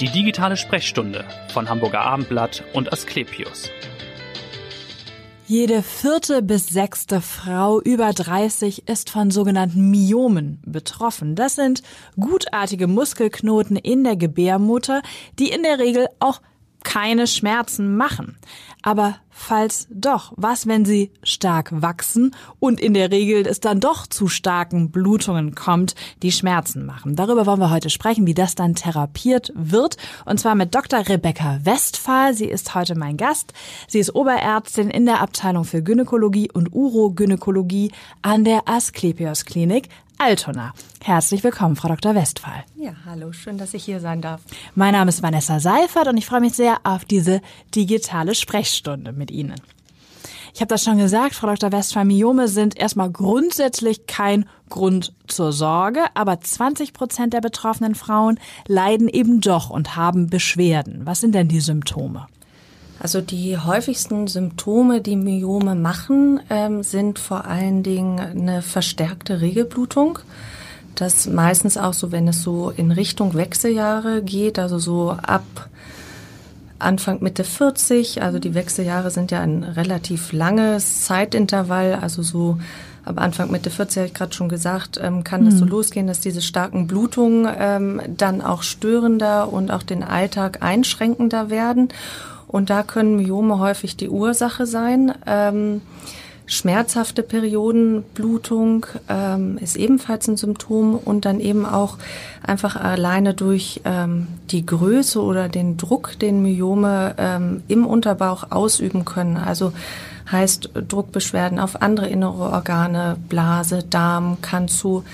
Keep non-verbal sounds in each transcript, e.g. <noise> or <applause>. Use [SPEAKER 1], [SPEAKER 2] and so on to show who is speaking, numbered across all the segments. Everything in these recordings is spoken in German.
[SPEAKER 1] Die digitale Sprechstunde von Hamburger Abendblatt und Asklepios.
[SPEAKER 2] Jede vierte bis sechste Frau über 30 ist von sogenannten Myomen betroffen. Das sind gutartige Muskelknoten in der Gebärmutter, die in der Regel auch keine Schmerzen machen. Aber falls doch, was, wenn sie stark wachsen und in der Regel es dann doch zu starken Blutungen kommt, die Schmerzen machen? Darüber wollen wir heute sprechen, wie das dann therapiert wird. Und zwar mit Dr. Rebecca Westphal. Sie ist heute mein Gast. Sie ist Oberärztin in der Abteilung für Gynäkologie und Urogynäkologie an der Asklepios Klinik Altona. Herzlich willkommen, Frau Dr. Westphal.
[SPEAKER 3] Ja, hallo, schön, dass ich hier sein darf.
[SPEAKER 2] Mein Name ist Vanessa Seifert und ich freue mich sehr auf diese digitale Sprechstunde mit Ihnen. Ich habe das schon gesagt, Frau Dr. Westphal, Myome sind erstmal grundsätzlich kein Grund zur Sorge, aber 20 Prozent der betroffenen Frauen leiden eben doch und haben Beschwerden. Was sind denn die Symptome?
[SPEAKER 3] Also die häufigsten Symptome, die Myome machen, ähm, sind vor allen Dingen eine verstärkte Regelblutung. Das meistens auch so, wenn es so in Richtung Wechseljahre geht, also so ab Anfang Mitte 40. Also die Wechseljahre sind ja ein relativ langes Zeitintervall, also so ab Anfang Mitte 40 habe ich gerade schon gesagt, ähm, kann es mhm. so losgehen, dass diese starken Blutungen ähm, dann auch störender und auch den Alltag einschränkender werden. Und da können Myome häufig die Ursache sein. Ähm, schmerzhafte Periodenblutung ähm, ist ebenfalls ein Symptom und dann eben auch einfach alleine durch ähm, die Größe oder den Druck, den Myome ähm, im Unterbauch ausüben können. Also heißt Druckbeschwerden auf andere innere Organe, Blase, Darm kann zu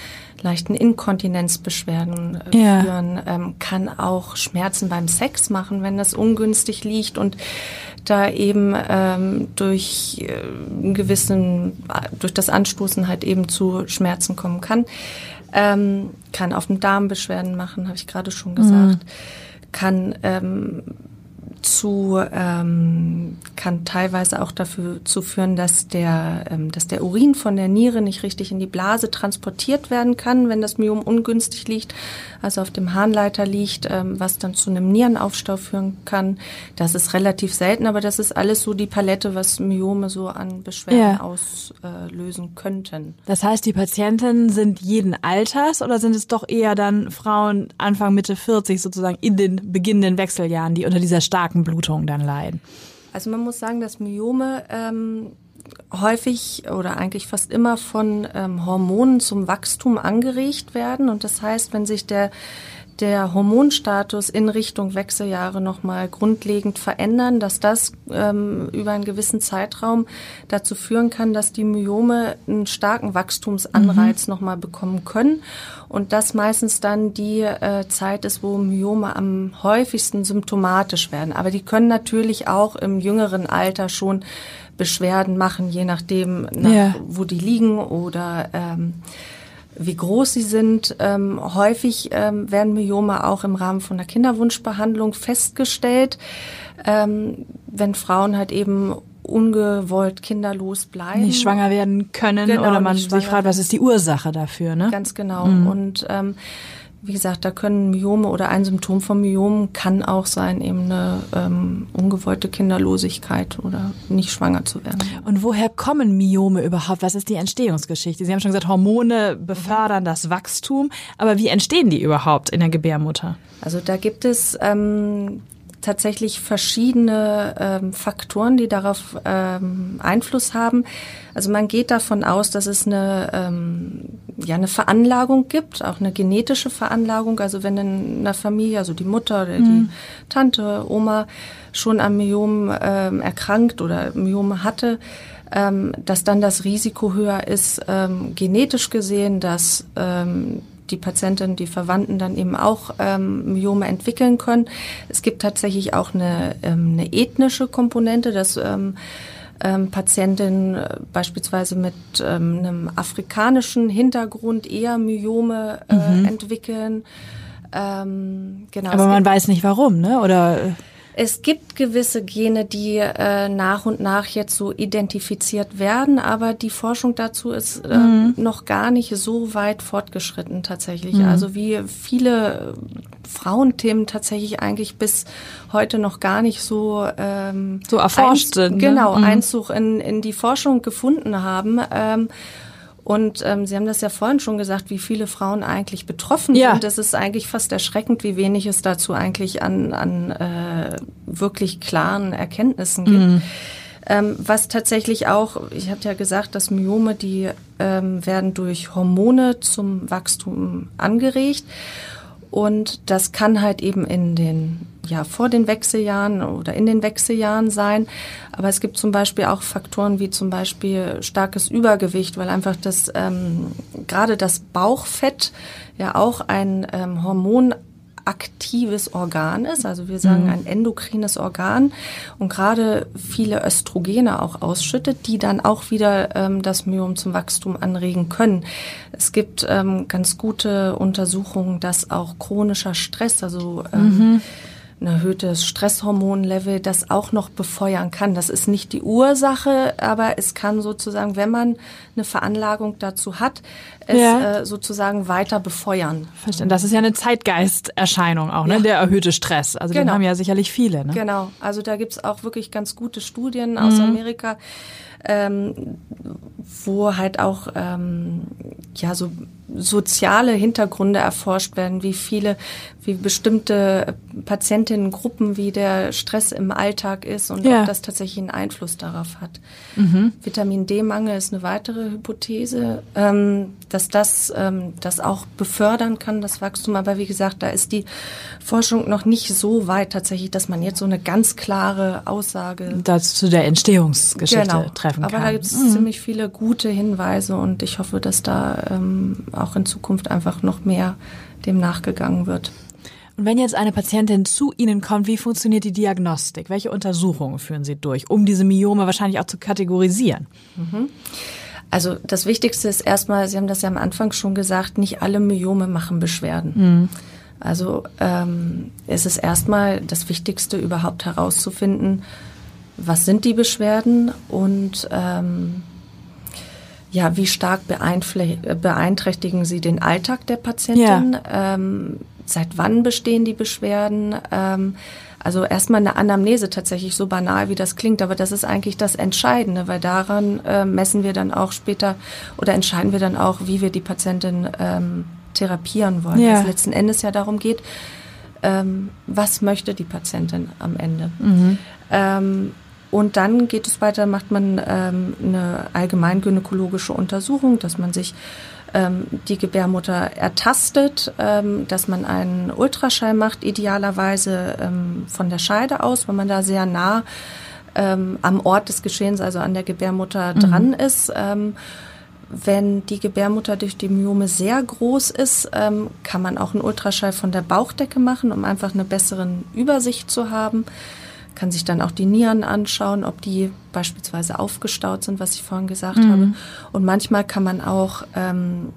[SPEAKER 3] leichten Inkontinenzbeschwerden äh, ja. führen, ähm, kann auch Schmerzen beim Sex machen, wenn das ungünstig liegt und da eben ähm, durch äh, einen gewissen, durch das Anstoßen halt eben zu Schmerzen kommen kann. Ähm, kann auf dem Darm Beschwerden machen, habe ich gerade schon gesagt. Mhm. Kann ähm, zu ähm, kann teilweise auch dafür zu führen, dass der ähm, dass der Urin von der Niere nicht richtig in die Blase transportiert werden kann, wenn das Myom ungünstig liegt, also auf dem Harnleiter liegt, ähm, was dann zu einem Nierenaufstau führen kann. Das ist relativ selten, aber das ist alles so die Palette, was Myome so an Beschwerden ja. auslösen könnten.
[SPEAKER 2] Das heißt, die Patienten sind jeden Alters oder sind es doch eher dann Frauen Anfang Mitte 40 sozusagen in den beginnenden Wechseljahren, die unter dieser starken Blutungen dann leiden?
[SPEAKER 3] Also man muss sagen, dass Myome ähm, häufig oder eigentlich fast immer von ähm, Hormonen zum Wachstum angeregt werden. Und das heißt, wenn sich der der Hormonstatus in Richtung Wechseljahre nochmal grundlegend verändern, dass das ähm, über einen gewissen Zeitraum dazu führen kann, dass die Myome einen starken Wachstumsanreiz mhm. nochmal bekommen können. Und das meistens dann die äh, Zeit ist, wo Myome am häufigsten symptomatisch werden. Aber die können natürlich auch im jüngeren Alter schon Beschwerden machen, je nachdem, nach, ja. wo die liegen oder ähm, wie groß sie sind. Ähm, häufig ähm, werden Myome auch im Rahmen von der Kinderwunschbehandlung festgestellt, ähm, wenn Frauen halt eben ungewollt kinderlos bleiben.
[SPEAKER 2] Nicht schwanger werden können genau, oder man sich fragt, was ist die Ursache dafür, ne?
[SPEAKER 3] Ganz genau. Mhm. Und ähm, wie gesagt, da können Myome oder ein Symptom von Myomen kann auch sein, eben eine ähm, ungewollte Kinderlosigkeit oder nicht schwanger zu werden.
[SPEAKER 2] Und woher kommen Myome überhaupt? Was ist die Entstehungsgeschichte? Sie haben schon gesagt, Hormone befördern das Wachstum, aber wie entstehen die überhaupt in der Gebärmutter?
[SPEAKER 3] Also da gibt es ähm, tatsächlich verschiedene ähm, Faktoren, die darauf ähm, Einfluss haben. Also man geht davon aus, dass es eine, ähm, ja, eine Veranlagung gibt, auch eine genetische Veranlagung. Also wenn in einer Familie, also die Mutter oder mhm. die Tante, Oma schon am Myom ähm, erkrankt oder Myome hatte, ähm, dass dann das Risiko höher ist, ähm, genetisch gesehen, dass ähm, die Patientin, die Verwandten dann eben auch ähm, Myome entwickeln können. Es gibt tatsächlich auch eine, ähm, eine ethnische Komponente, dass ähm, ähm, Patientinnen äh, beispielsweise mit ähm, einem afrikanischen Hintergrund eher Myome äh, mhm. entwickeln.
[SPEAKER 2] Ähm, genau. Aber man weiß nicht warum, ne? Oder
[SPEAKER 3] Es gibt gewisse Gene, die äh, nach und nach jetzt so identifiziert werden, aber die Forschung dazu ist äh, mhm. noch gar nicht so weit fortgeschritten tatsächlich. Mhm. Also wie viele Frauenthemen tatsächlich eigentlich bis heute noch gar nicht so ähm,
[SPEAKER 2] so erforscht sind.
[SPEAKER 3] Ne? Genau, mhm. Einzug in, in die Forschung gefunden haben. Ähm, und ähm, Sie haben das ja vorhin schon gesagt, wie viele Frauen eigentlich betroffen ja. sind. Es ist eigentlich fast erschreckend, wie wenig es dazu eigentlich an, an äh, wirklich klaren Erkenntnissen gibt. Mhm. Ähm, was tatsächlich auch, ich habe ja gesagt, dass Myome, die ähm, werden durch Hormone zum Wachstum angeregt. Und das kann halt eben in den, ja, vor den Wechseljahren oder in den Wechseljahren sein. Aber es gibt zum Beispiel auch Faktoren wie zum Beispiel starkes Übergewicht, weil einfach das, ähm, gerade das Bauchfett ja auch ein ähm, Hormon aktives Organ ist, also wir sagen mhm. ein endokrines Organ und gerade viele Östrogene auch ausschüttet, die dann auch wieder ähm, das Myom zum Wachstum anregen können. Es gibt ähm, ganz gute Untersuchungen, dass auch chronischer Stress, also ähm, mhm ein erhöhtes Stresshormonlevel das auch noch befeuern kann. Das ist nicht die Ursache, aber es kann sozusagen, wenn man eine Veranlagung dazu hat, es ja. äh, sozusagen weiter befeuern.
[SPEAKER 2] Verstehen. Das ist ja eine Zeitgeisterscheinung auch, ne? Ja. Der erhöhte Stress. Also genau. den haben ja sicherlich viele. Ne?
[SPEAKER 3] Genau. Also da gibt's auch wirklich ganz gute Studien aus mhm. Amerika, ähm, wo halt auch ähm, ja so soziale Hintergründe erforscht werden, wie viele, wie bestimmte Patientinnengruppen, wie der Stress im Alltag ist und ja. ob das tatsächlich einen Einfluss darauf hat. Mhm. Vitamin D-Mangel ist eine weitere Hypothese, ähm, dass das ähm, das auch befördern kann, das Wachstum. Aber wie gesagt, da ist die Forschung noch nicht so weit tatsächlich, dass man jetzt so eine ganz klare Aussage
[SPEAKER 2] das zu der Entstehungsgeschichte genau. treffen kann.
[SPEAKER 3] Aber da gibt es mhm. ziemlich viele gute Hinweise und ich hoffe, dass da ähm, auch in Zukunft einfach noch mehr dem nachgegangen wird.
[SPEAKER 2] Und wenn jetzt eine Patientin zu Ihnen kommt, wie funktioniert die Diagnostik? Welche Untersuchungen führen Sie durch, um diese Myome wahrscheinlich auch zu kategorisieren?
[SPEAKER 3] Mhm. Also das Wichtigste ist erstmal, Sie haben das ja am Anfang schon gesagt, nicht alle Myome machen Beschwerden. Mhm. Also ähm, es ist erstmal das Wichtigste überhaupt herauszufinden, was sind die Beschwerden und ähm, ja, wie stark beeinträchtigen sie den Alltag der Patientin? Ja. Ähm, seit wann bestehen die Beschwerden? Ähm, also erstmal eine Anamnese tatsächlich, so banal wie das klingt, aber das ist eigentlich das Entscheidende, weil daran äh, messen wir dann auch später oder entscheiden wir dann auch, wie wir die Patientin ähm, therapieren wollen. Ja. es letzten Endes ja darum geht, ähm, was möchte die Patientin am Ende. Mhm. Ähm, und dann geht es weiter, macht man ähm, eine allgemeingynäkologische Untersuchung, dass man sich ähm, die Gebärmutter ertastet, ähm, dass man einen Ultraschall macht, idealerweise ähm, von der Scheide aus, weil man da sehr nah ähm, am Ort des Geschehens, also an der Gebärmutter mhm. dran ist. Ähm, wenn die Gebärmutter durch die Myome sehr groß ist, ähm, kann man auch einen Ultraschall von der Bauchdecke machen, um einfach eine bessere Übersicht zu haben kann sich dann auch die Nieren anschauen, ob die beispielsweise aufgestaut sind, was ich vorhin gesagt mhm. habe. Und manchmal kann man auch, ähm,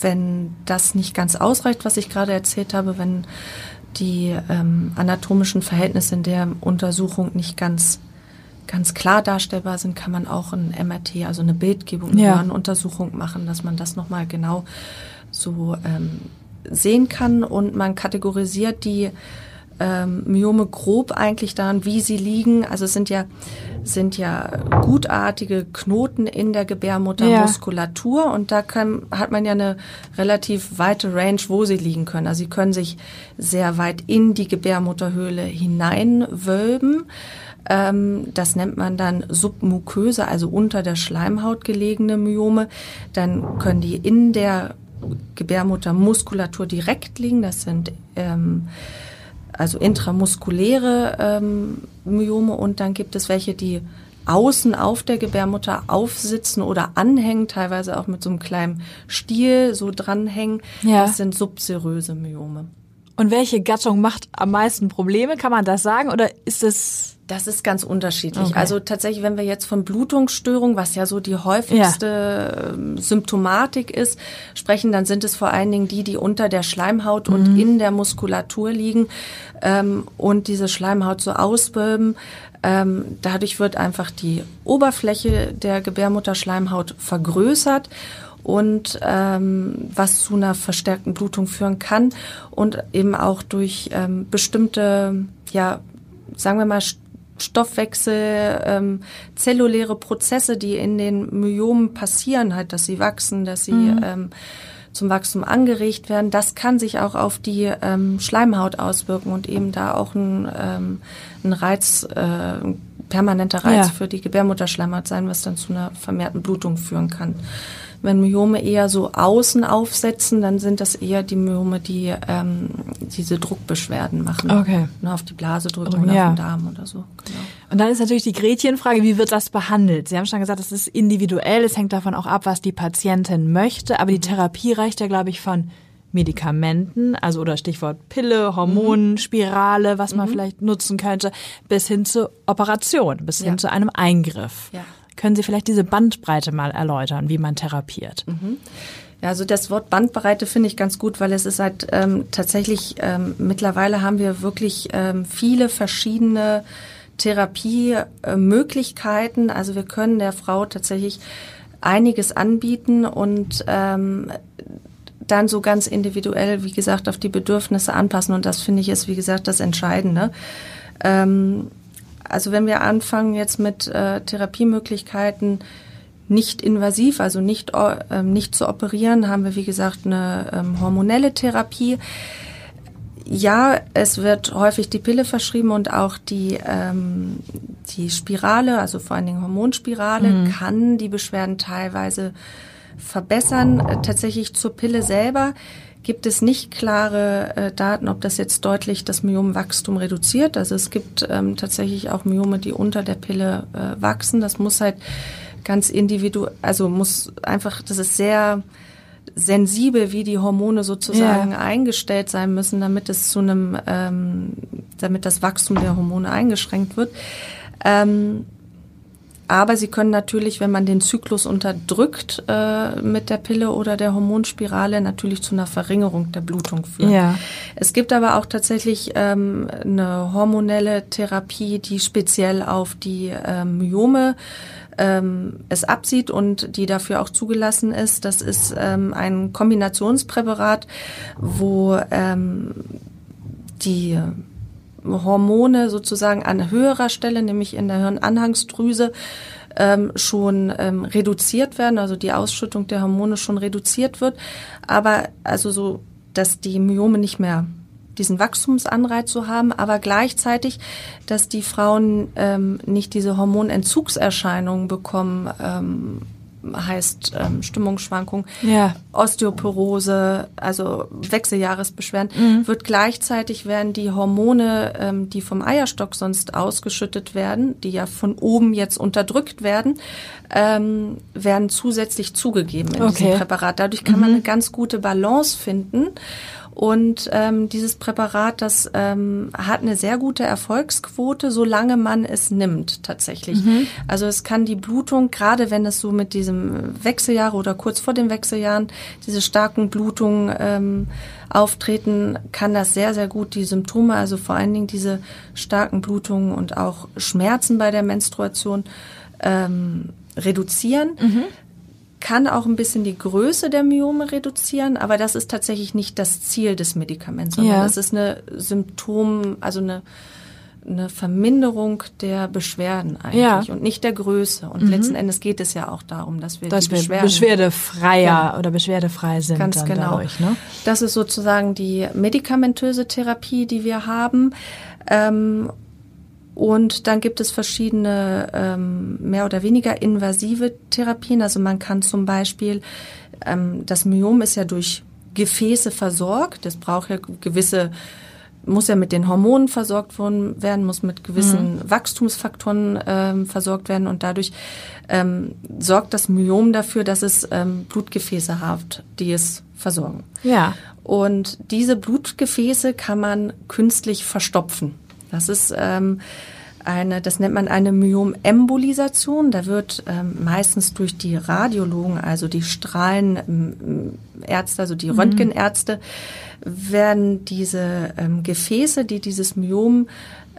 [SPEAKER 3] wenn das nicht ganz ausreicht, was ich gerade erzählt habe, wenn die ähm, anatomischen Verhältnisse in der Untersuchung nicht ganz ganz klar darstellbar sind, kann man auch ein MRT, also eine Bildgebung, ja. eine Untersuchung machen, dass man das nochmal genau so ähm, sehen kann und man kategorisiert die ähm, Myome grob eigentlich daran, wie sie liegen. Also es sind ja sind ja gutartige Knoten in der Gebärmuttermuskulatur ja. und da kann, hat man ja eine relativ weite Range, wo sie liegen können. Also sie können sich sehr weit in die Gebärmutterhöhle hineinwölben. Ähm, das nennt man dann submuköse, also unter der Schleimhaut gelegene Myome. Dann können die in der Gebärmuttermuskulatur direkt liegen. Das sind ähm, also intramuskuläre ähm, Myome und dann gibt es welche, die außen auf der Gebärmutter aufsitzen oder anhängen, teilweise auch mit so einem kleinen Stiel so dranhängen. Ja. Das sind subseröse Myome.
[SPEAKER 2] Und welche Gattung macht am meisten Probleme? Kann man das sagen oder ist es
[SPEAKER 3] Das ist ganz unterschiedlich. Okay. Also tatsächlich, wenn wir jetzt von Blutungsstörung, was ja so die häufigste ja. Ähm, Symptomatik ist, sprechen, dann sind es vor allen Dingen die, die unter der Schleimhaut mhm. und in der Muskulatur liegen ähm, und diese Schleimhaut so ausbölben. Ähm, dadurch wird einfach die Oberfläche der Gebärmutterschleimhaut vergrößert und ähm, was zu einer verstärkten Blutung führen kann und eben auch durch ähm, bestimmte, ja, sagen wir mal, Stoffwechsel, ähm, zelluläre Prozesse, die in den Myomen passieren, halt, dass sie wachsen, dass sie mhm. ähm, zum Wachstum angeregt werden. Das kann sich auch auf die ähm, Schleimhaut auswirken und eben da auch ein, ähm, ein Reiz, äh, permanenter Reiz ja. für die Gebärmutterschleimhaut sein, was dann zu einer vermehrten Blutung führen kann. Wenn Myome eher so außen aufsetzen, dann sind das eher die Myome, die ähm, diese Druckbeschwerden machen.
[SPEAKER 2] Okay.
[SPEAKER 3] Ne, auf die Blase drücken oder ja. auf den Darm oder so.
[SPEAKER 2] Genau. Und dann ist natürlich die Gretchenfrage, wie wird das behandelt? Sie haben schon gesagt, es ist individuell, es hängt davon auch ab, was die Patientin möchte, aber die Therapie reicht ja, glaube ich, von Medikamenten, also oder Stichwort Pille, Hormonen, mhm. Spirale, was man mhm. vielleicht nutzen könnte, bis hin zur Operation, bis ja. hin zu einem Eingriff. Ja. Können Sie vielleicht diese Bandbreite mal erläutern, wie man therapiert?
[SPEAKER 3] Mhm. Ja, also das Wort Bandbreite finde ich ganz gut, weil es ist halt ähm, tatsächlich, ähm, mittlerweile haben wir wirklich ähm, viele verschiedene Therapiemöglichkeiten. Also wir können der Frau tatsächlich einiges anbieten und ähm, dann so ganz individuell, wie gesagt, auf die Bedürfnisse anpassen. Und das finde ich ist, wie gesagt, das Entscheidende. Ähm, also wenn wir anfangen jetzt mit äh, Therapiemöglichkeiten nicht invasiv, also nicht, äh, nicht zu operieren, haben wir wie gesagt eine ähm, hormonelle Therapie. Ja, es wird häufig die Pille verschrieben und auch die, ähm, die Spirale, also vor allen Dingen Hormonspirale, mhm. kann die Beschwerden teilweise verbessern. Äh, tatsächlich zur Pille selber gibt es nicht klare äh, Daten, ob das jetzt deutlich das Myomwachstum reduziert. Also es gibt ähm, tatsächlich auch Myome, die unter der Pille äh, wachsen. Das muss halt ganz individuell, also muss einfach, das ist sehr sensibel, wie die Hormone sozusagen ja. eingestellt sein müssen, damit es zu einem, ähm, damit das Wachstum der Hormone eingeschränkt wird. Ähm, aber sie können natürlich, wenn man den Zyklus unterdrückt äh, mit der Pille oder der Hormonspirale, natürlich zu einer Verringerung der Blutung führen. Ja. Es gibt aber auch tatsächlich ähm, eine hormonelle Therapie, die speziell auf die ähm, Myome ähm, es absieht und die dafür auch zugelassen ist. Das ist ähm, ein Kombinationspräparat, wo ähm, die Hormone sozusagen an höherer Stelle, nämlich in der Hirnanhangsdrüse, ähm, schon ähm, reduziert werden, also die Ausschüttung der Hormone schon reduziert wird, aber also so, dass die Myome nicht mehr diesen Wachstumsanreiz zu haben, aber gleichzeitig, dass die Frauen ähm, nicht diese Hormonentzugserscheinungen bekommen, ähm, heißt ähm, Stimmungsschwankung, ja. Osteoporose, also Wechseljahresbeschwerden, mhm. wird gleichzeitig werden die Hormone, ähm, die vom Eierstock sonst ausgeschüttet werden, die ja von oben jetzt unterdrückt werden, ähm, werden zusätzlich zugegeben in okay. diesem Präparat. Dadurch kann mhm. man eine ganz gute Balance finden. Und ähm, dieses Präparat, das ähm, hat eine sehr gute Erfolgsquote, solange man es nimmt tatsächlich. Mhm. Also es kann die Blutung, gerade wenn es so mit diesem Wechseljahre oder kurz vor den Wechseljahren diese starken Blutungen ähm, auftreten, kann das sehr, sehr gut die Symptome, also vor allen Dingen diese starken Blutungen und auch Schmerzen bei der Menstruation ähm, reduzieren. Mhm kann auch ein bisschen die Größe der Myome reduzieren, aber das ist tatsächlich nicht das Ziel des Medikaments, sondern ja. das ist eine Symptom, also eine eine Verminderung der Beschwerden eigentlich ja. und nicht der Größe. Und mhm. letzten Endes geht es ja auch darum, dass wir
[SPEAKER 2] dass wir
[SPEAKER 3] Beschwerden
[SPEAKER 2] beschwerdefreier ja. oder beschwerdefrei sind.
[SPEAKER 3] Ganz genau. Dadurch, ne? Das ist sozusagen die medikamentöse Therapie, die wir haben. Ähm, und dann gibt es verschiedene ähm, mehr oder weniger invasive Therapien. Also man kann zum Beispiel, ähm, das Myom ist ja durch Gefäße versorgt. Das braucht ja gewisse, muss ja mit den Hormonen versorgt werden, muss mit gewissen mhm. Wachstumsfaktoren ähm, versorgt werden und dadurch ähm, sorgt das Myom dafür, dass es ähm, Blutgefäße hat, die es versorgen.
[SPEAKER 2] Ja.
[SPEAKER 3] Und diese Blutgefäße kann man künstlich verstopfen. Das ist ähm, eine, das nennt man eine Myomembolisation. Da wird ähm, meistens durch die Radiologen, also die Strahlenärzte, also die Röntgenärzte, werden diese ähm, Gefäße, die dieses Myom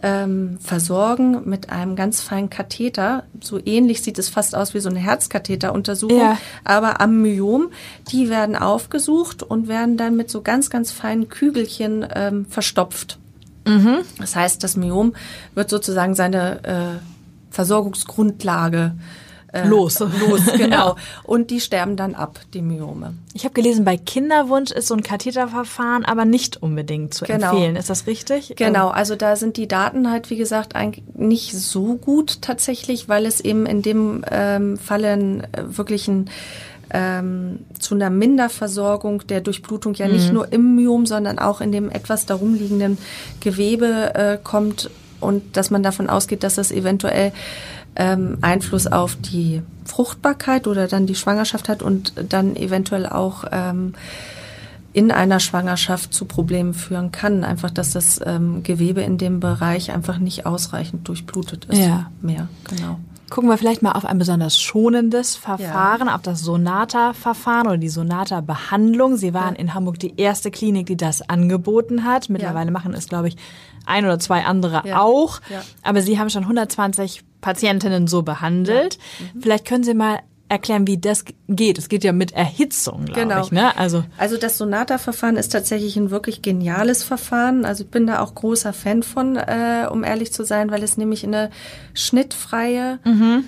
[SPEAKER 3] ähm, versorgen mit einem ganz feinen Katheter. So ähnlich sieht es fast aus wie so eine Herzkatheteruntersuchung. Ja. Aber am Myom, die werden aufgesucht und werden dann mit so ganz, ganz feinen Kügelchen ähm, verstopft. Mhm. Das heißt, das Myom wird sozusagen seine äh, Versorgungsgrundlage
[SPEAKER 2] äh, los.
[SPEAKER 3] Los, <laughs> genau. Und die sterben dann ab, die Myome.
[SPEAKER 2] Ich habe gelesen, bei Kinderwunsch ist so ein Katheterverfahren aber nicht unbedingt zu genau. empfehlen. Ist das richtig?
[SPEAKER 3] Genau, also da sind die Daten halt, wie gesagt, eigentlich nicht so gut tatsächlich, weil es eben in dem ähm, Falle ein, äh, wirklich ein ähm, zu einer Minderversorgung der Durchblutung ja nicht mhm. nur im Myom, sondern auch in dem etwas darum liegenden Gewebe äh, kommt und dass man davon ausgeht, dass das eventuell ähm, Einfluss auf die Fruchtbarkeit oder dann die Schwangerschaft hat und dann eventuell auch ähm, in einer Schwangerschaft zu Problemen führen kann. Einfach, dass das ähm, Gewebe in dem Bereich einfach nicht ausreichend durchblutet ist.
[SPEAKER 2] Ja.
[SPEAKER 3] Mehr, genau.
[SPEAKER 2] Gucken wir vielleicht mal auf ein besonders schonendes Verfahren, ja. auf das Sonata-Verfahren oder die Sonata-Behandlung. Sie waren ja. in Hamburg die erste Klinik, die das angeboten hat. Mittlerweile ja. machen es, glaube ich, ein oder zwei andere auch. Aber Sie haben schon 120 Patientinnen so behandelt. Mhm. Vielleicht können Sie mal erklären, wie das geht. Es geht ja mit Erhitzung, glaube genau. ich. Ne?
[SPEAKER 3] Also, also das Sonata-Verfahren ist tatsächlich ein wirklich geniales Verfahren. Also ich bin da auch großer Fan von, äh, um ehrlich zu sein, weil es nämlich eine schnittfreie, mhm.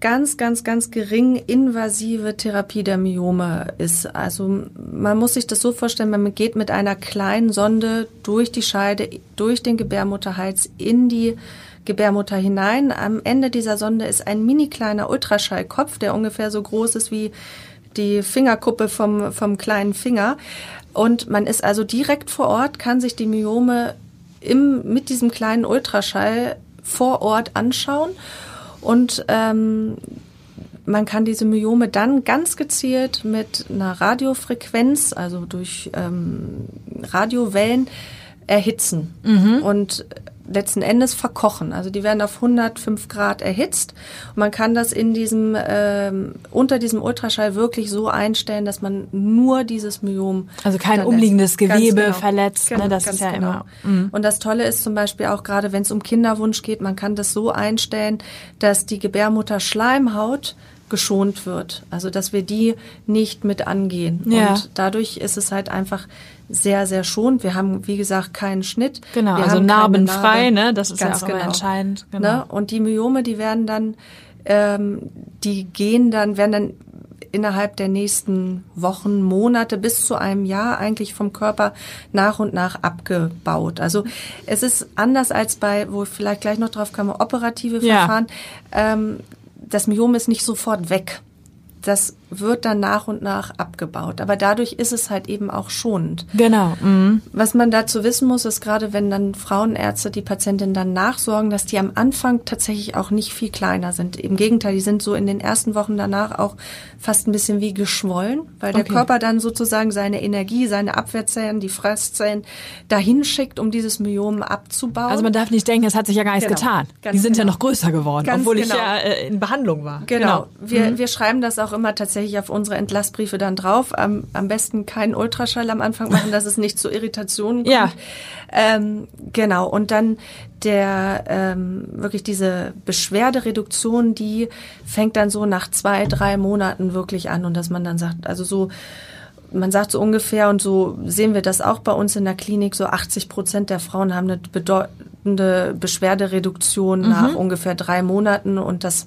[SPEAKER 3] ganz, ganz, ganz gering invasive Therapie der Myome ist. Also man muss sich das so vorstellen, man geht mit einer kleinen Sonde durch die Scheide, durch den Gebärmutterhals in die Gebärmutter hinein. Am Ende dieser Sonde ist ein mini kleiner Ultraschallkopf, der ungefähr so groß ist wie die Fingerkuppe vom, vom kleinen Finger. Und man ist also direkt vor Ort, kann sich die Myome im, mit diesem kleinen Ultraschall vor Ort anschauen. Und ähm, man kann diese Myome dann ganz gezielt mit einer Radiofrequenz, also durch ähm, Radiowellen, erhitzen. Mhm. Und letzten Endes verkochen. Also die werden auf 105 Grad erhitzt. Und man kann das in diesem ähm, unter diesem Ultraschall wirklich so einstellen, dass man nur dieses Myom
[SPEAKER 2] also kein umliegendes Gewebe genau. verletzt. Ne? Genau, das ist ja genau. immer.
[SPEAKER 3] Mhm. Und das Tolle ist zum Beispiel auch gerade, wenn es um Kinderwunsch geht, man kann das so einstellen, dass die Gebärmutter Schleimhaut geschont wird. Also dass wir die nicht mit angehen.
[SPEAKER 2] Ja.
[SPEAKER 3] Und dadurch ist es halt einfach sehr, sehr schonend. Wir haben, wie gesagt, keinen Schnitt.
[SPEAKER 2] Genau,
[SPEAKER 3] wir
[SPEAKER 2] also narbenfrei, ne? Das ist Ganz ja auch genau. entscheidend.
[SPEAKER 3] Genau. Ne? Und die Myome, die werden dann, ähm, die gehen dann, werden dann innerhalb der nächsten Wochen, Monate bis zu einem Jahr eigentlich vom Körper nach und nach abgebaut. Also es ist anders als bei, wo ich vielleicht gleich noch drauf komme, operative Verfahren. Ja. Ähm, das Myom ist nicht sofort weg. Das wird dann nach und nach abgebaut. Aber dadurch ist es halt eben auch schonend.
[SPEAKER 2] Genau. Mhm.
[SPEAKER 3] Was man dazu wissen muss, ist gerade, wenn dann Frauenärzte die Patientin dann nachsorgen, dass die am Anfang tatsächlich auch nicht viel kleiner sind. Im Gegenteil, die sind so in den ersten Wochen danach auch fast ein bisschen wie geschwollen, weil der okay. Körper dann sozusagen seine Energie, seine Abwehrzellen, die Fresszellen dahin schickt, um dieses Myom abzubauen.
[SPEAKER 2] Also man darf nicht denken, es hat sich ja gar nichts genau. getan. Ganz die sind genau. ja noch größer geworden, Ganz obwohl genau. ich ja äh, in Behandlung war.
[SPEAKER 3] Genau. genau. Wir, mhm. wir schreiben das auch immer tatsächlich auf unsere Entlassbriefe dann drauf. Am, am besten keinen Ultraschall am Anfang machen, dass es nicht zu Irritationen kommt.
[SPEAKER 2] Ja.
[SPEAKER 3] Ähm, genau. Und dann der ähm, wirklich diese Beschwerdereduktion, die fängt dann so nach zwei, drei Monaten wirklich an und dass man dann sagt, also so man sagt so ungefähr, und so sehen wir das auch bei uns in der Klinik, so 80 Prozent der Frauen haben eine bedeutende Beschwerdereduktion mhm. nach ungefähr drei Monaten und das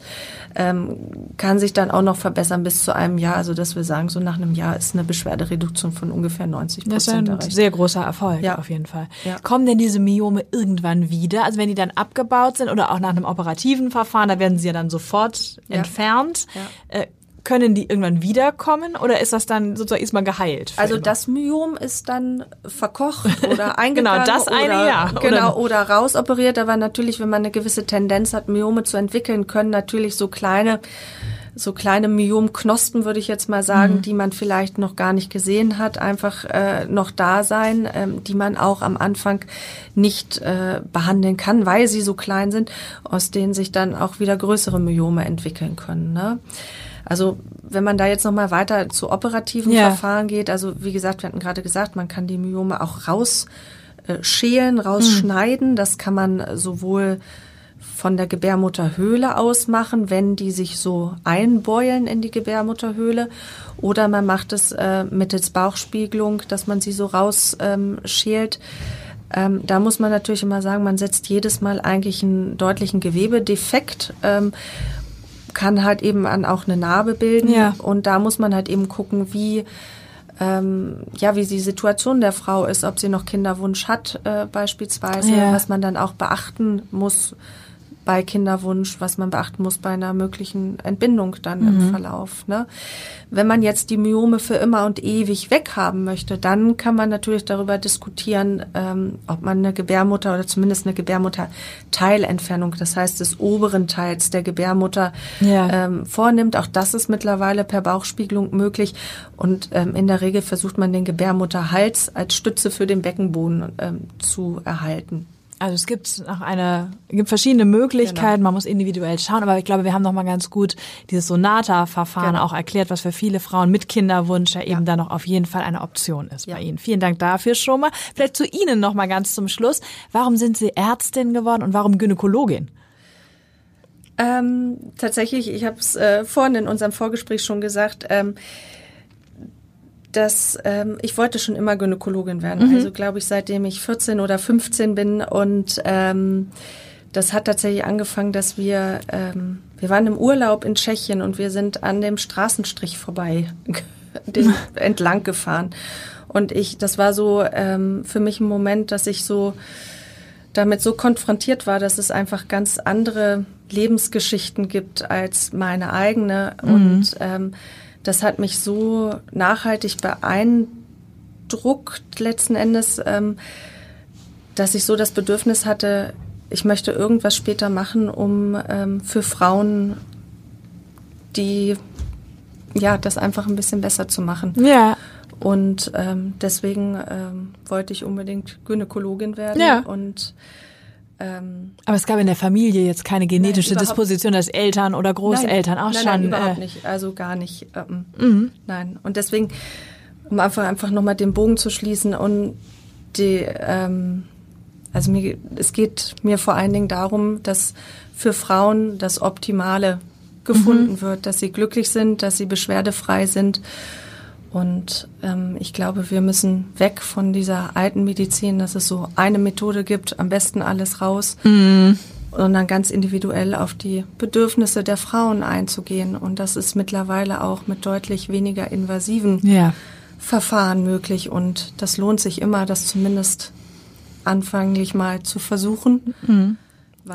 [SPEAKER 3] ähm, kann sich dann auch noch verbessern bis zu einem Jahr. Also dass wir sagen, so nach einem Jahr ist eine Beschwerdereduktion von ungefähr 90 Prozent. Das ist ein
[SPEAKER 2] erreicht. sehr großer Erfolg ja. auf jeden Fall. Ja. Kommen denn diese Myome irgendwann wieder? Also wenn die dann abgebaut sind oder auch nach einem operativen Verfahren, da werden sie ja dann sofort ja. entfernt. Äh, können die irgendwann wiederkommen oder ist das dann sozusagen erstmal geheilt?
[SPEAKER 3] Also das Myom ist dann verkocht oder <laughs> eingegangen.
[SPEAKER 2] genau, das eine
[SPEAKER 3] oder,
[SPEAKER 2] ja.
[SPEAKER 3] Genau, oder rausoperiert. Aber natürlich, wenn man eine gewisse Tendenz hat, Myome zu entwickeln, können natürlich so kleine so kleine Myomknospen, würde ich jetzt mal sagen, mhm. die man vielleicht noch gar nicht gesehen hat, einfach äh, noch da sein, ähm, die man auch am Anfang nicht äh, behandeln kann, weil sie so klein sind, aus denen sich dann auch wieder größere Myome entwickeln können. Ne? Also wenn man da jetzt noch mal weiter zu operativen ja. Verfahren geht, also wie gesagt, wir hatten gerade gesagt, man kann die Myome auch rausschälen, äh, rausschneiden. Mhm. Das kann man sowohl von der Gebärmutterhöhle aus machen, wenn die sich so einbeulen in die Gebärmutterhöhle. Oder man macht es äh, mittels Bauchspiegelung, dass man sie so rausschält. Ähm, da muss man natürlich immer sagen, man setzt jedes Mal eigentlich einen deutlichen Gewebedefekt. Ähm, kann halt eben an auch eine Narbe bilden. Ja. Und da muss man halt eben gucken, wie ähm, ja, wie die Situation der Frau ist, ob sie noch Kinderwunsch hat äh, beispielsweise, ja. was man dann auch beachten muss bei Kinderwunsch, was man beachten muss bei einer möglichen Entbindung dann mhm. im Verlauf. Ne? Wenn man jetzt die Myome für immer und ewig weghaben möchte, dann kann man natürlich darüber diskutieren, ähm, ob man eine Gebärmutter oder zumindest eine Gebärmutterteilentfernung, das heißt des oberen Teils der Gebärmutter ja. ähm, vornimmt. Auch das ist mittlerweile per Bauchspiegelung möglich und ähm, in der Regel versucht man den Gebärmutterhals als Stütze für den Beckenboden ähm, zu erhalten.
[SPEAKER 2] Also es gibt noch eine, gibt verschiedene Möglichkeiten, genau. man muss individuell schauen, aber ich glaube, wir haben noch mal ganz gut dieses Sonata-Verfahren genau. auch erklärt, was für viele Frauen mit Kinderwunsch ja eben ja. da noch auf jeden Fall eine Option ist ja. bei Ihnen. Vielen Dank dafür schon mal. Vielleicht zu Ihnen noch mal ganz zum Schluss. Warum sind Sie Ärztin geworden und warum Gynäkologin?
[SPEAKER 3] Ähm, tatsächlich, ich habe es äh, vorhin in unserem Vorgespräch schon gesagt, ähm, dass ähm, ich wollte schon immer Gynäkologin werden. Mhm. Also glaube ich, seitdem ich 14 oder 15 bin und ähm, das hat tatsächlich angefangen, dass wir ähm, wir waren im Urlaub in Tschechien und wir sind an dem Straßenstrich vorbei <laughs> den, <laughs> entlang gefahren und ich das war so ähm, für mich ein Moment, dass ich so damit so konfrontiert war, dass es einfach ganz andere Lebensgeschichten gibt als meine eigene mhm. und ähm, das hat mich so nachhaltig beeindruckt letzten Endes, ähm, dass ich so das Bedürfnis hatte, ich möchte irgendwas später machen, um ähm, für Frauen, die ja das einfach ein bisschen besser zu machen.
[SPEAKER 2] Ja.
[SPEAKER 3] Und ähm, deswegen ähm, wollte ich unbedingt Gynäkologin werden
[SPEAKER 2] ja.
[SPEAKER 3] und
[SPEAKER 2] ähm, Aber es gab in der Familie jetzt keine genetische nein, Disposition, dass Eltern oder Großeltern
[SPEAKER 3] nein,
[SPEAKER 2] auch
[SPEAKER 3] nein,
[SPEAKER 2] schon.
[SPEAKER 3] Nein, überhaupt äh, nicht. Also gar nicht. Ähm, mhm. Nein. Und deswegen, um einfach einfach nochmal den Bogen zu schließen und die, ähm, also mir, es geht mir vor allen Dingen darum, dass für Frauen das Optimale gefunden mhm. wird, dass sie glücklich sind, dass sie beschwerdefrei sind und ähm, ich glaube, wir müssen weg von dieser alten Medizin, dass es so eine Methode gibt, am besten alles raus, mm. dann ganz individuell auf die Bedürfnisse der Frauen einzugehen. Und das ist mittlerweile auch mit deutlich weniger invasiven
[SPEAKER 2] ja.
[SPEAKER 3] Verfahren möglich. Und das lohnt sich immer, das zumindest anfänglich mal zu versuchen.
[SPEAKER 2] Mm.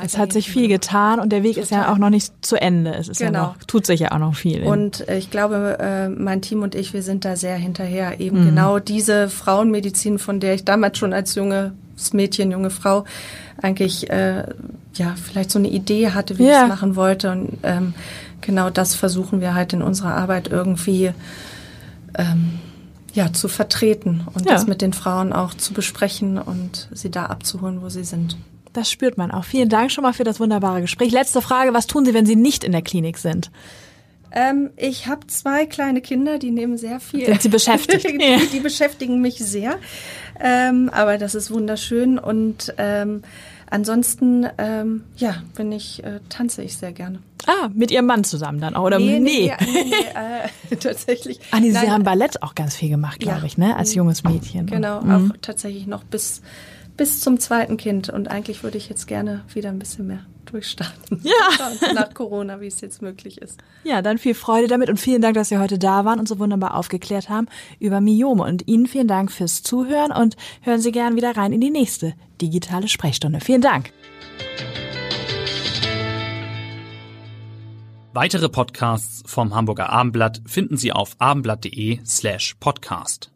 [SPEAKER 2] Es hat sich viel getan und der Weg Total. ist ja auch noch nicht zu Ende. Es ist genau. ja noch, tut sich ja auch noch viel.
[SPEAKER 3] Und äh, ich glaube, äh, mein Team und ich, wir sind da sehr hinterher, eben mhm. genau diese Frauenmedizin, von der ich damals schon als junges Mädchen, junge Frau eigentlich äh, ja vielleicht so eine Idee hatte, wie ja. ich es machen wollte. Und ähm, genau das versuchen wir halt in unserer Arbeit irgendwie ähm, ja, zu vertreten und ja. das mit den Frauen auch zu besprechen und sie da abzuholen, wo sie sind.
[SPEAKER 2] Das spürt man auch. Vielen Dank schon mal für das wunderbare Gespräch. Letzte Frage, was tun Sie, wenn Sie nicht in der Klinik sind?
[SPEAKER 3] Ähm, ich habe zwei kleine Kinder, die nehmen sehr viel.
[SPEAKER 2] Sind Sie beschäftigt? <laughs>
[SPEAKER 3] die, die, beschäftigen mich sehr. Ähm, aber das ist wunderschön. Und ähm, ansonsten, ähm, ja, bin ich, äh, tanze ich sehr gerne.
[SPEAKER 2] Ah, mit Ihrem Mann zusammen dann auch? Oder
[SPEAKER 3] nee, nee, nee, nee äh, <laughs> tatsächlich.
[SPEAKER 2] Ah, nee, Sie haben Ballett auch ganz viel gemacht, glaube ja, ich, ne? Als junges Mädchen.
[SPEAKER 3] Genau, mhm. auch tatsächlich noch bis bis zum zweiten Kind. Und eigentlich würde ich jetzt gerne wieder ein bisschen mehr durchstarten.
[SPEAKER 2] Ja. <laughs>
[SPEAKER 3] Nach Corona, wie es jetzt möglich ist.
[SPEAKER 2] Ja, dann viel Freude damit und vielen Dank, dass Sie heute da waren und so wunderbar aufgeklärt haben über Myome. Und Ihnen vielen Dank fürs Zuhören und hören Sie gern wieder rein in die nächste digitale Sprechstunde. Vielen Dank.
[SPEAKER 1] Weitere Podcasts vom Hamburger Abendblatt finden Sie auf abendblatt.de slash podcast.